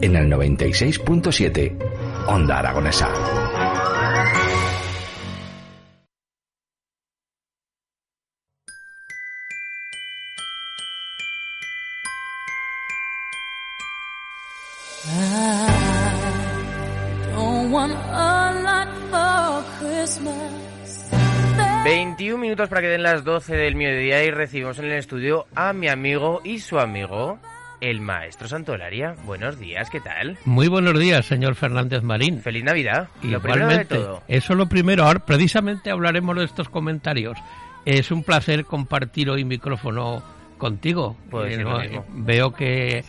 en el 96.7 Onda Aragonesa. 21 minutos para que den las 12 del mediodía y recibimos en el estudio a mi amigo y su amigo, el maestro Santolaria. Buenos días, ¿qué tal? Muy buenos días, señor Fernández Marín. Feliz Navidad. Lo primero de Igualmente, todo. eso lo primero. Ahora, precisamente hablaremos de estos comentarios. Es un placer compartir hoy micrófono contigo. Puede Eh, no, veo que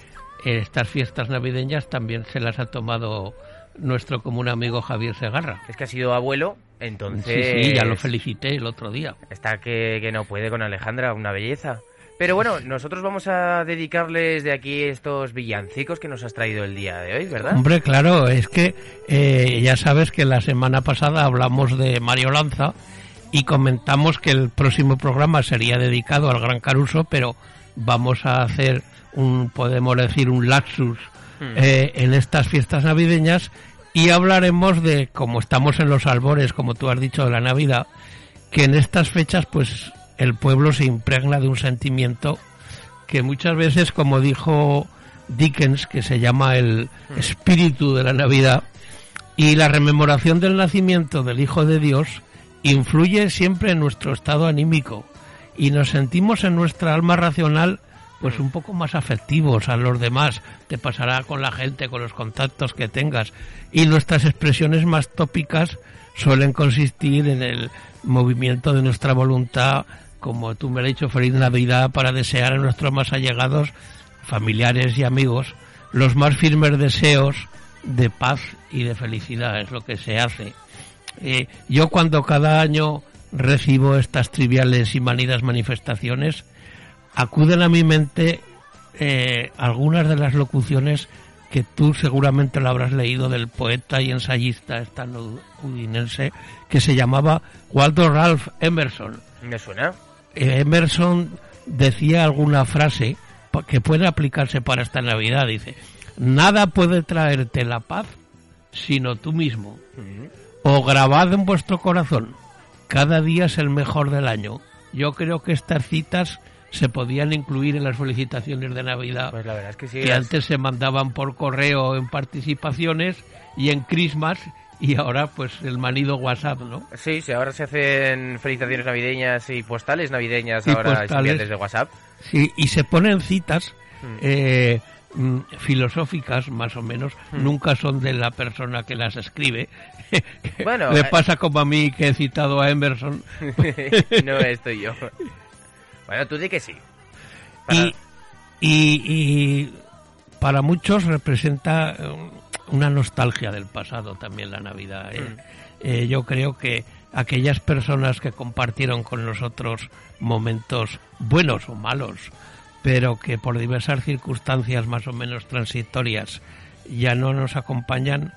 estas fiestas navideñas también se las ha tomado nuestro común amigo Javier Segarra. Es que ha sido abuelo, Sí, entonces... sí, ya lo felicité el otro día. Está que, que no puede con Alejandra, una belleza. Pero bueno, nosotros vamos a dedicarles de aquí estos villancicos que nos has traído el día de hoy, ¿verdad? Hombre, claro, es que eh, ya sabes que la semana pasada hablamos de Mario Lanza y comentamos que el próximo programa sería dedicado al Gran Caruso, pero vamos a hacer un, podemos decir, un laxus Hmm. eh, en estas fiestas navideñas y hablaremos de, como estamos en los albores, como tú has dicho, de la Navidad, que en estas fechas pues el pueblo se impregna de un sentimiento que muchas veces, como dijo Dickens, que se llama el espíritu de la Navidad, y la rememoración del nacimiento del Hijo de Dios influye siempre en nuestro estado anímico y nos sentimos en nuestra alma racional pues un poco más afectivos a los demás, te pasará con la gente, con los contactos que tengas. Y nuestras expresiones más tópicas suelen consistir en el movimiento de nuestra voluntad, como tú me has dicho, feliz Navidad para desear a nuestros más allegados, familiares y amigos, los más firmes deseos de paz y de felicidad, es lo que se hace. Eh, yo cuando cada año recibo estas triviales y manidas manifestaciones, acuden a mi mente eh, algunas de las locuciones que tú seguramente lo habrás leído del poeta y ensayista estadounidense que se llamaba Waldo Ralph Emerson. ¿Me suena? Eh, Emerson decía alguna frase que puede aplicarse para esta Navidad. Dice, nada puede traerte la paz sino tú mismo. O grabad en vuestro corazón, cada día es el mejor del año. Yo creo que estas citas se podían incluir en las felicitaciones de Navidad Pues la verdad es que sí. que las- antes se mandaban por correo en participaciones y en Christmas y ahora pues el manido WhatsApp, ¿no? Sí, sí, ahora se hacen felicitaciones navideñas y postales navideñas Y ahora postales. estudiantes de WhatsApp. Sí, y se ponen citas Mm. eh, mm, filosóficas, más o menos, Mm. nunca son de la persona que las escribe. Bueno, Le eh, pasa como a mí que he citado a Emerson. no estoy yo. Bueno, tú di que sí. Para- Y, y, y para muchos representa eh, una nostalgia del pasado también la Navidad. ¿eh? Mm. Eh, yo creo que aquellas personas que compartieron con nosotros momentos buenos o malos, pero que por diversas circunstancias más o menos transitorias ya no nos acompañan,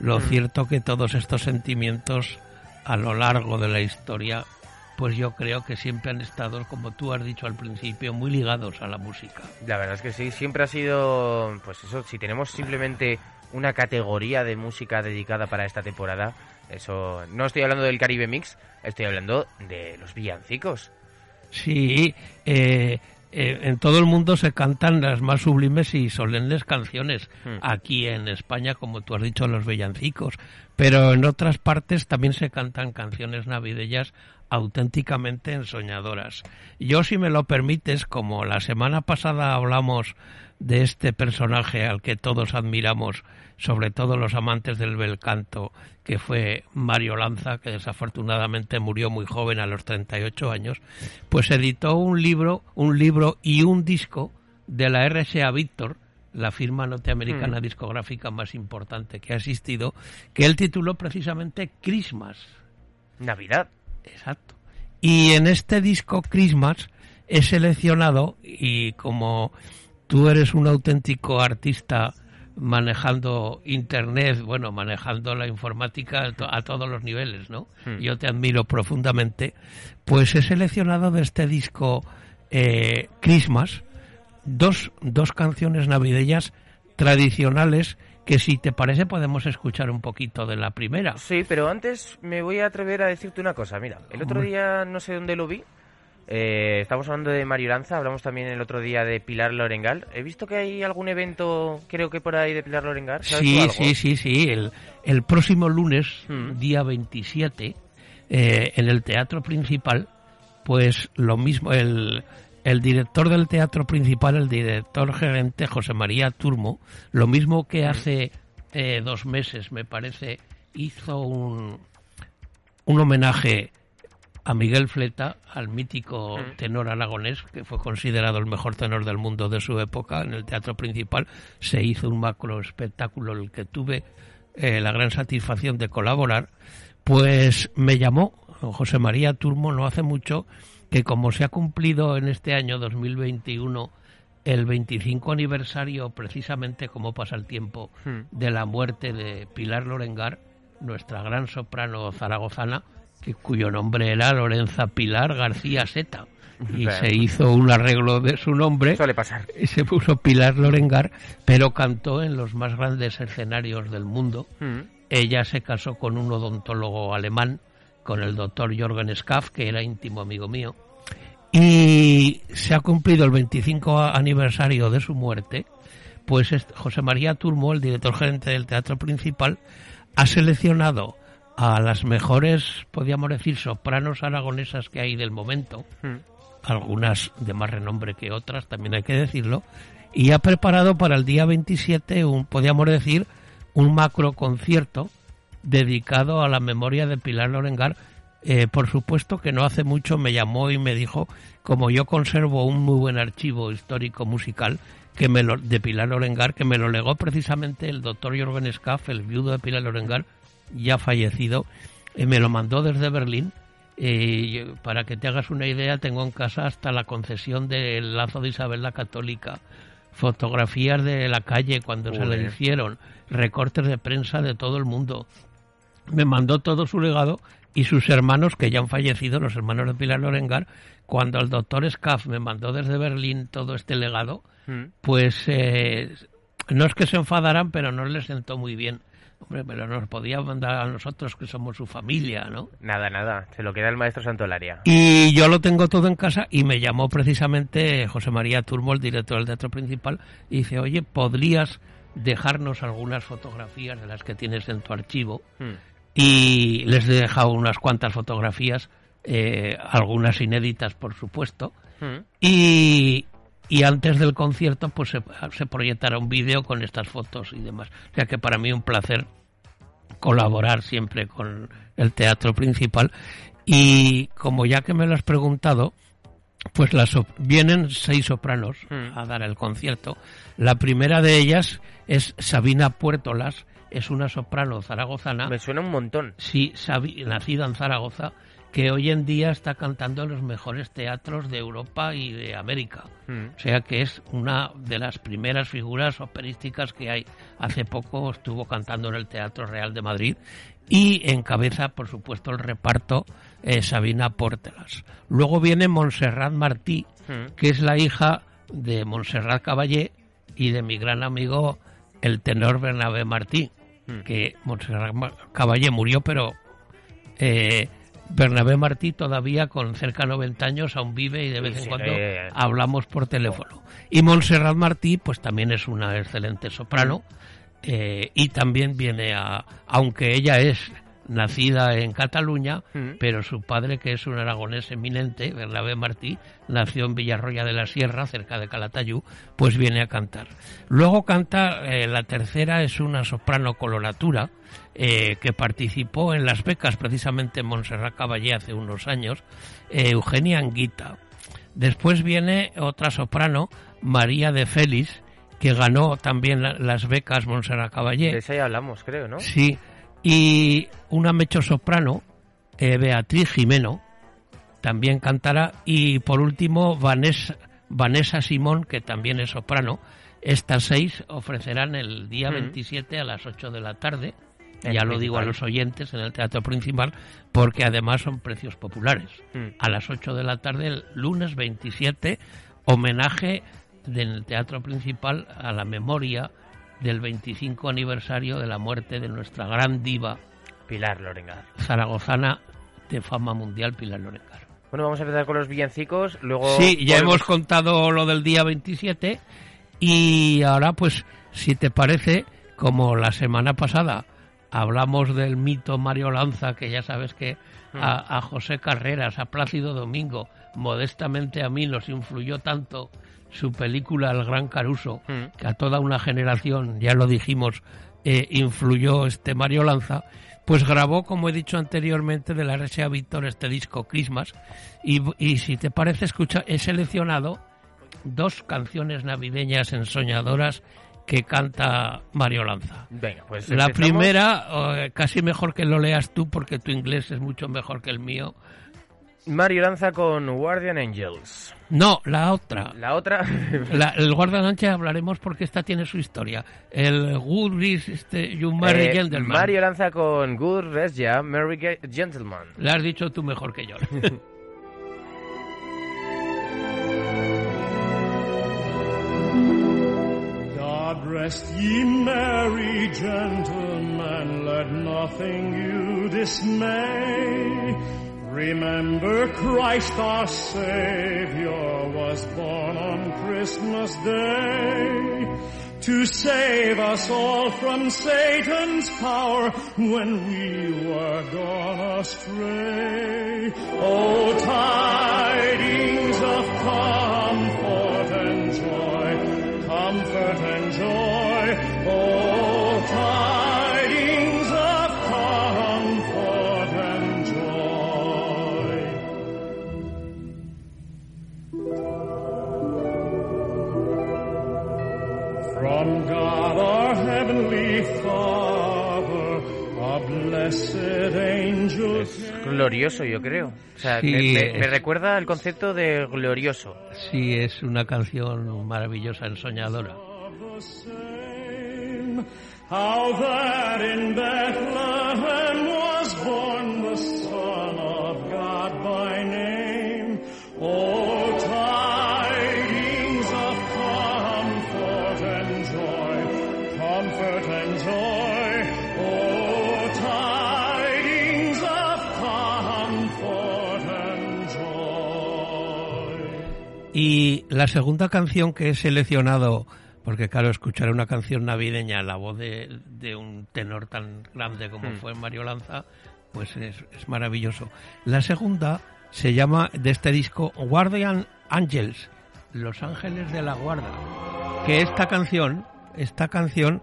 lo Mm. cierto que todos estos sentimientos a lo largo de la historia pues yo creo que siempre han estado, como tú has dicho al principio, muy ligados a la música. La verdad es que sí, siempre ha sido, pues eso, si tenemos simplemente una categoría de música dedicada para esta temporada, eso, no estoy hablando del Caribe Mix, estoy hablando de los villancicos. Sí, eh, eh, en todo el mundo se cantan las más sublimes y solemnes canciones. Hmm. Aquí en España, como tú has dicho, los villancicos. Pero en otras partes también se cantan canciones navideñas auténticamente ensoñadoras. Yo, si me lo permites, como la semana pasada hablamos de este personaje al que todos admiramos, sobre todo los amantes del bel canto, que fue Mario Lanza, que desafortunadamente murió muy joven a los 38 años, pues editó un libro, un libro y un disco de la RSA Victor, la firma norteamericana discográfica más importante que ha existido, que él tituló precisamente Christmas. Navidad. Exacto. Y en este disco Christmas he seleccionado, y como tú eres un auténtico artista manejando internet, bueno, manejando la informática a, to- a todos los niveles, ¿no? Hmm. Yo te admiro profundamente. Pues he seleccionado de este disco eh, Christmas dos, dos canciones navideñas tradicionales que si te parece podemos escuchar un poquito de la primera. Sí, pero antes me voy a atrever a decirte una cosa. Mira, el otro día no sé dónde lo vi. Eh, estamos hablando de Mario Lanza, hablamos también el otro día de Pilar Lorengal. He visto que hay algún evento, creo que por ahí, de Pilar Lorengal. ¿Sabes tú Sí, sí, sí, sí. El, el próximo lunes, Mm. día 27, eh, en el teatro principal, pues lo mismo, el, el director del teatro principal, el director gerente José María Turmo, lo mismo que hace eh, dos meses, me parece, hizo un, un homenaje a Miguel Fleta, al mítico Mm. tenor aragonés, que fue considerado el mejor tenor del mundo de su época en el teatro principal, se hizo un macro espectáculo en el que tuve eh, la gran satisfacción de colaborar, pues me llamó José María Turmo no hace mucho que como se ha cumplido en este año 2021 el 25 aniversario precisamente como pasa el tiempo Hmm. de la muerte de Pilar Lorengar, nuestra gran soprano zaragozana, que, cuyo nombre era Lorenza Pilar García Seta. Y Claro. se hizo un arreglo de su nombre Suele pasar. y se puso Pilar Lorengar, pero cantó en los más grandes escenarios del mundo. Mm. Ella se casó con un odontólogo alemán, con el doctor Jorgen Schaff, que era íntimo amigo mío. Y se ha cumplido el 25 aniversario de su muerte, pues José María Turmo, el director gerente del Teatro Principal, ha seleccionado a las mejores, podríamos decir, sopranos aragonesas que hay del momento, Mm. algunas de más renombre que otras, también hay que decirlo, y ha preparado para el día 27 un, podríamos decir, un macro concierto dedicado a la memoria de Pilar Lorengar. Eh, por supuesto que no hace mucho me llamó y me dijo, como yo conservo un muy buen archivo histórico musical que me lo, de Pilar Lorengar, que me lo legó precisamente el doctor Jorgen Schaff, el viudo de Pilar Lorengar, ya fallecido, eh, me lo mandó desde Berlín. Eh, para que te hagas una idea, tengo en casa hasta la concesión del lazo de Isabel la Católica, fotografías de la calle cuando se le hicieron, recortes de prensa de todo el mundo. Me mandó todo su legado y sus hermanos, que ya han fallecido, los hermanos de Pilar Lorengar, cuando el doctor Scaff me mandó desde Berlín todo este legado, Mm. pues eh, no es que se enfadaran, pero no les sentó muy bien. Hombre, pero nos podía mandar a nosotros que somos su familia, ¿no? Nada, nada. Se lo queda el maestro Santolaria. Y yo lo tengo todo en casa y me llamó precisamente José María Turmo, el director del teatro principal, y dice, oye, ¿podrías dejarnos algunas fotografías de las que tienes en tu archivo? Mm. Y les he dejado unas cuantas fotografías, eh, algunas inéditas, por supuesto, Mm. y, y antes del concierto pues se, se proyectará un vídeo con estas fotos y demás. O sea que para mí un placer colaborar siempre con el teatro principal y como ya que me lo has preguntado, pues las vienen seis sopranos Mm. a dar el concierto. La primera de ellas es Sabina Puertolas, es una soprano zaragozana. Me suena un montón. Sí, Sabi- nacida en Zaragoza, que hoy en día está cantando en los mejores teatros de Europa y de América. Mm. O sea que es una de las primeras figuras operísticas que hay. Hace poco estuvo cantando en el Teatro Real de Madrid y encabeza, por supuesto, el reparto eh, Sabina Pórtelas. Luego viene Montserrat Martí, Mm. que es la hija de Montserrat Caballé y de mi gran amigo el tenor Bernabé Martí, Mm. que Montserrat Caballé murió, pero eh, Bernabé Martí todavía con cerca de 90 años aún vive y de vez Sí, en sí, cuando eh, hablamos por teléfono. Y Montserrat Martí pues también es una excelente soprano eh, y también viene a, aunque ella es nacida en Cataluña, Mm. pero su padre, que es un aragonés eminente, Bernabé Martí, nació en Villarroya de la Sierra, cerca de Calatayud, pues viene a cantar. Luego canta, eh, la tercera es una soprano coloratura, eh, que participó en las becas precisamente en Montserrat Caballé hace unos años, eh, Eugenia Anguita. Después viene otra soprano, María de Félix, que ganó también la- las becas Montserrat Caballé. De esa ya hablamos, creo, ¿no? Sí, y una mezzo-soprano, eh, Beatriz Jimeno, también cantará. Y por último, Vanessa, Vanessa Simón, que también es soprano. Estas seis ofrecerán el día Mm. 27 a las 8 de la tarde. El ya lo digo a los oyentes en el teatro principal, porque además son precios populares. Mm. A las 8 de la tarde, el lunes 27, homenaje del teatro principal a la memoria del 25 aniversario de la muerte de nuestra gran diva Pilar Lorengar. zaragozana de fama mundial, Pilar Lorengar. Bueno, vamos a empezar con los villancicos, luego... Sí, ya hemos contado lo del día 27 y ahora pues, si te parece, como la semana pasada hablamos del mito Mario Lanza, que ya sabes que Hmm. a, a José Carreras, a Plácido Domingo, modestamente a mí nos influyó tanto su película El Gran Caruso, Mm. que a toda una generación, ya lo dijimos, eh, influyó este Mario Lanza, pues grabó, como he dicho anteriormente, de la RSA Víctor este disco Christmas. Y, y si te parece, escucha, he seleccionado dos canciones navideñas ensoñadoras que canta Mario Lanza. Venga, pues La empezamos. primera, eh, casi mejor que lo leas tú, porque tu inglés es mucho mejor que el mío. Mario Lanza con Guardian Angels. No, la otra. La otra... La- el guardalancha hablaremos porque esta tiene su historia. El Good is este, You Marry eh, Gentleman. Mario Lanza con Good Rest Ya, Merry Ge- Gentleman. La has dicho tú mejor que yo. rest ye merry gentlemen, let nothing you dismay. Remember Christ our Savior was born on Christmas Day to save us all from Satan's power when we were gone astray. Oh, tidings of From God our heavenly Father, a blessed angel Es glorioso, yo creo. O sea, Sí, me, me- me recuerda al concepto de glorioso. Sí, es una canción maravillosa, ensoñadora. How that in Bethlehem la segunda canción que he seleccionado, porque claro, escuchar una canción navideña, la voz de, de un tenor tan grande como Hmm. fue Mario Lanza, pues es, es maravilloso. La segunda se llama de este disco Guardian Angels, Los Ángeles de la Guarda, que esta canción, esta canción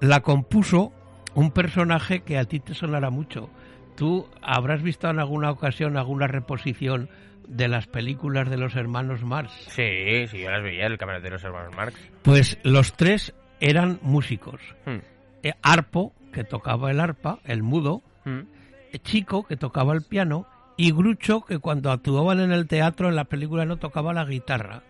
la compuso un personaje que a ti te sonará mucho. Tú habrás visto en alguna ocasión alguna reposición de las películas de los hermanos Marx. Sí, sí, yo las veía, el camarero de los hermanos Marx. Pues los tres eran músicos. Hmm, Eh, Arpo, que tocaba el arpa, el mudo, hmm. eh, Chico, que tocaba el piano, y Grucho, que cuando actuaban en el teatro, en la película, no tocaba la guitarra.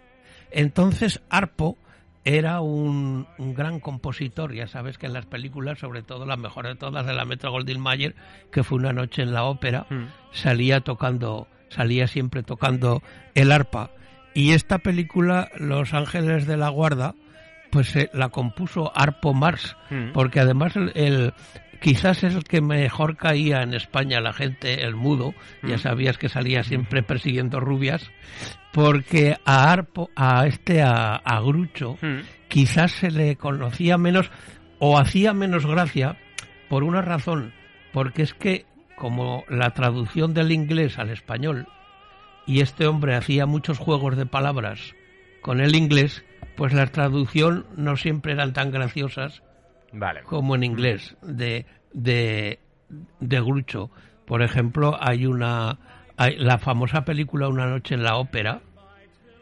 Entonces, Arpo era un, un gran compositor, ya sabes que en las películas, sobre todo la mejor de todas de la Metro Goldwyn Mayer, que fue una noche en la ópera, Mm. salía tocando, salía siempre tocando el arpa. Y esta película, Los Ángeles de la Guarda, pues eh, la compuso Arpo Mars, Mm. porque además el, el- quizás es el que mejor caía en España la gente, el mudo, ya sabías que salía siempre persiguiendo rubias, porque a Arpo, a este, a, a Grucho, Mm. quizás se le conocía menos o hacía menos gracia por una razón, porque es que como la traducción del inglés al español y este hombre hacía muchos juegos de palabras con el inglés, pues la traducción no siempre eran tan graciosas Vale. como en inglés de de, de Grucho. Por ejemplo, hay una la famosa película Una noche en la ópera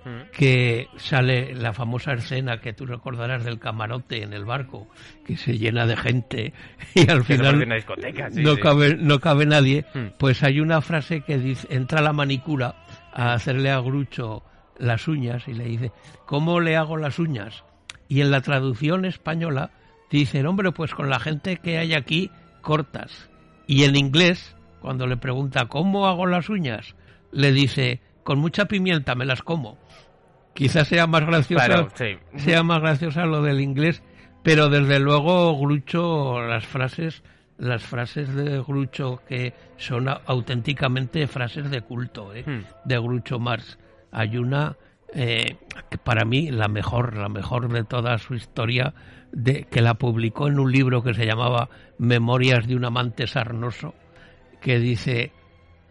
Mm. que sale la famosa escena que tú recordarás del camarote en el barco que se llena de gente y al Que final una discoteca, sí, no sí. cabe no cabe nadie Hmm. pues hay una frase que dice entra la manicura a hacerle a Grucho las uñas y le dice ¿cómo le hago las uñas? y en la traducción española dicen hombre pues con la gente que hay aquí cortas y en inglés cuando le pregunta ¿cómo hago las uñas? le dice con mucha pimienta me las como quizás sea más graciosa Claro, sí. sea más graciosa lo del inglés, pero desde luego Grucho, las frases, las frases de Grucho que son auténticamente frases de culto, ¿eh? Hmm. de Grucho Marx. Hay una eh, que para mí la mejor, la mejor de toda su historia, de, que la publicó en un libro que se llamaba Memorias de un amante sarnoso, que dice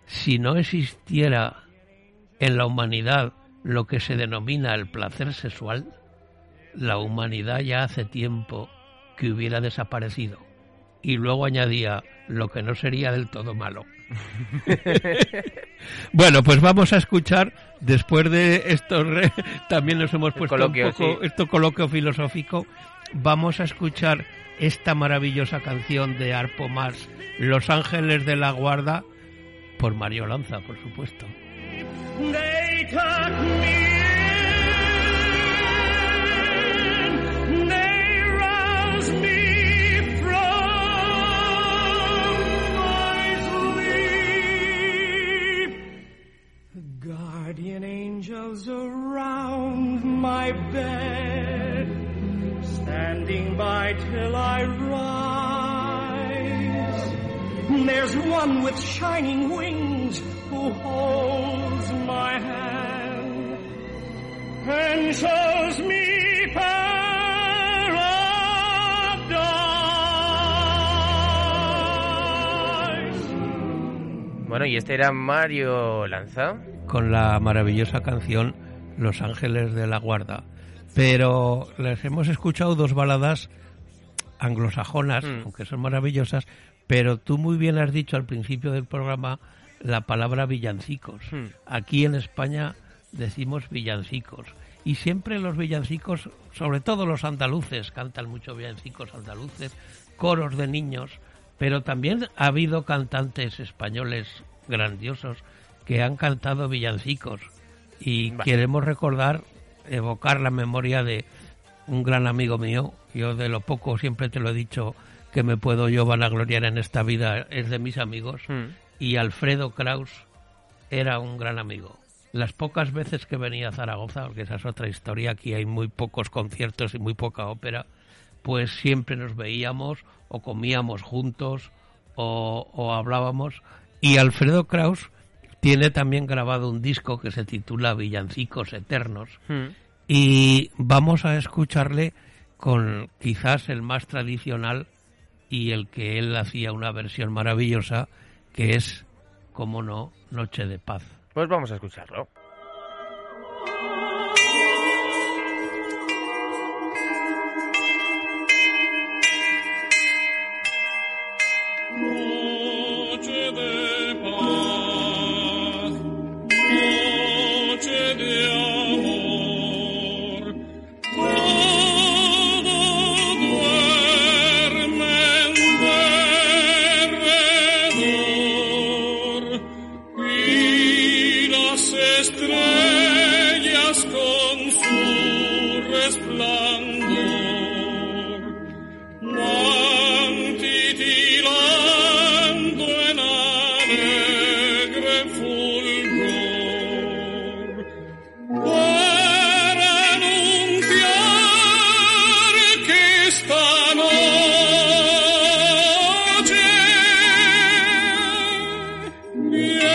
si no existiera en la humanidad lo que se denomina el placer sexual, la humanidad ya hace tiempo que hubiera desaparecido. Y luego añadía lo que no sería del todo malo. bueno, pues vamos a escuchar, después de esto, re- también nos hemos puesto coloquio, un poco, sí. esto coloquio filosófico, vamos a escuchar esta maravillosa canción de Arpo Mars, Los Ángeles de la Guarda, por Mario Lanza, por supuesto. Till I rise. There's one with shining wings who holds my hand and shows me paradise. Bueno, y este era Mario Lanza. con la maravillosa canción Los Ángeles de la Guarda. Pero les hemos escuchado dos baladas anglosajonas, Mm. aunque son maravillosas, pero tú muy bien has dicho al principio del programa la palabra villancicos. Mm. Aquí en España decimos villancicos. Y siempre los villancicos, sobre todo los andaluces, cantan mucho villancicos andaluces, coros de niños, pero también ha habido cantantes españoles grandiosos que han cantado villancicos. Y Vale. queremos recordar, evocar la memoria de un gran amigo mío. Yo de lo poco siempre te lo he dicho que me puedo yo vanagloriar en esta vida, es de mis amigos. Mm. Y Alfredo Kraus era un gran amigo. Las pocas veces que venía a Zaragoza, porque esa es otra historia, aquí hay muy pocos conciertos y muy poca ópera, pues siempre nos veíamos o comíamos juntos o, o hablábamos. Y Alfredo Kraus tiene también grabado un disco que se titula Villancicos Eternos Mm. Y vamos a escucharle con quizás el más tradicional y el que él hacía una versión maravillosa que es, como no, Noche de Paz. Pues vamos a escucharlo. Noche de paz, Yeah.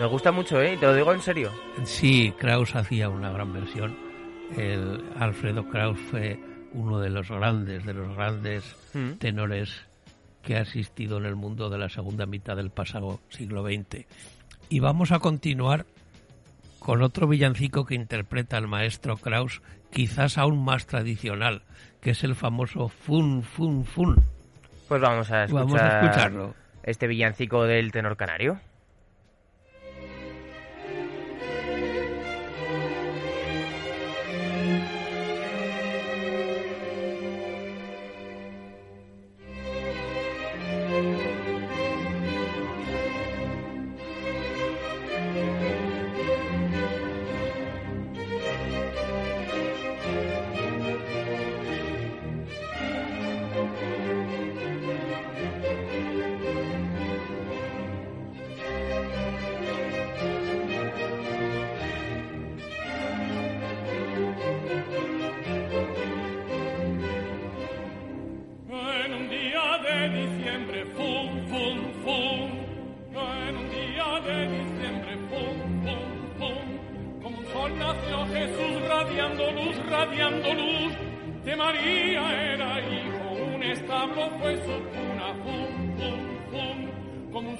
Me gusta mucho, ¿eh? Te lo digo en serio. Sí, Kraus hacía una gran versión. El Alfredo Kraus fue uno de los grandes, de los grandes Mm. tenores que ha existido en el mundo de la segunda mitad del pasado siglo XX. Y vamos a continuar con otro villancico que interpreta el maestro Kraus, quizás aún más tradicional, que es el famoso Fun Fun Fun. Pues vamos a escuchar Vamos a escucharlo. este villancico del tenor canario.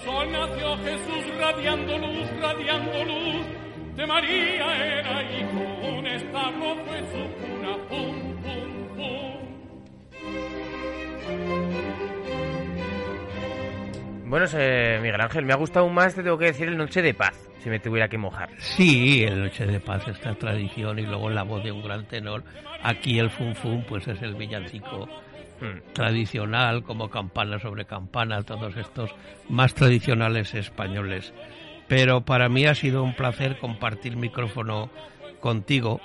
Sol nació Jesús radiando luz, radiando luz. De María era hijo, un establo fue su cuna, fum, fum, fum. Bueno, eh, Miguel Ángel, me ha gustado más, te tengo que decir, el Noche de Paz, si me tuviera que mojar. Sí, el Noche de Paz, esta tradición, y luego la voz de un gran tenor. Aquí el Fun Fun, pues es el villancico. Tradicional, como campana sobre campana, todos estos más tradicionales españoles. Pero para mí ha sido un placer compartir micrófono contigo,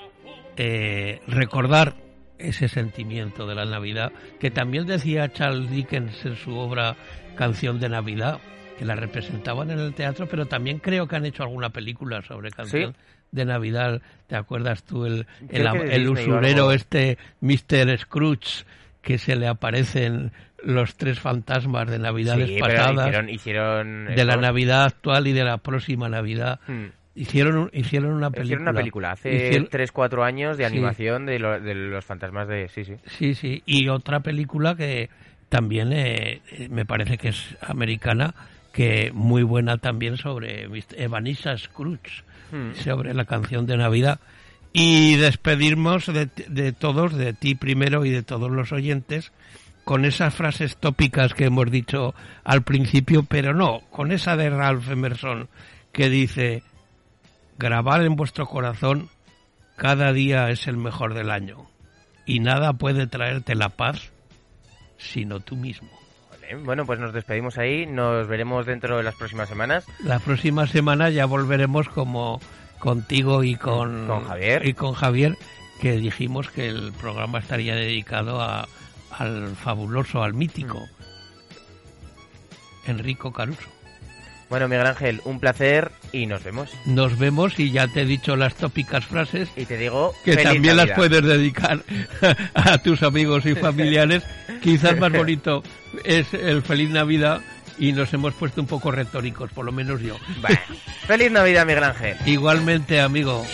eh, recordar ese sentimiento de la Navidad, que también decía Charles Dickens en su obra Canción de Navidad, que la representaban en el teatro, pero también creo que han hecho alguna película sobre canción de Navidad. ¿Te acuerdas tú el, el, el usurero este Mr. Scrooge que se le aparecen los tres fantasmas de Navidades Sí, pasadas, hicieron, hicieron de la. Navidad actual y de la próxima Navidad? Mm. Hicieron, hicieron una película. Hicieron una película hace Hicieron- 3-4 años de Sí. animación de, lo- de los fantasmas de... Sí, sí. Sí, sí. Y otra película que también eh, eh, me parece que es americana, que muy buena también sobre. Ebenezer Scrooge, Mm. sobre la canción de Navidad. Y despedirnos de, de todos, de ti primero y de todos los oyentes, con esas frases tópicas que hemos dicho al principio, pero no, con esa de Ralph Emerson que dice, grabar en vuestro corazón, cada día es el mejor del año y nada puede traerte la paz sino tú mismo. Bueno, pues nos despedimos ahí. Nos veremos dentro de las próximas semanas. La próxima semana ya volveremos como contigo y con, Con Javier. y con Javier que dijimos que el programa estaría dedicado a, al fabuloso, al mítico Mm. Enrico Caruso. Bueno, Miguel Ángel, un placer y nos vemos. Nos vemos y ya te he dicho las tópicas frases Y te digo que feliz también las puedes dedicar a tus amigos y familiares. Quizás más bonito es el feliz Navidad y nos hemos puesto un poco retóricos, por lo menos yo. Bueno, feliz Navidad, Miguel Ángel. Igualmente, amigo.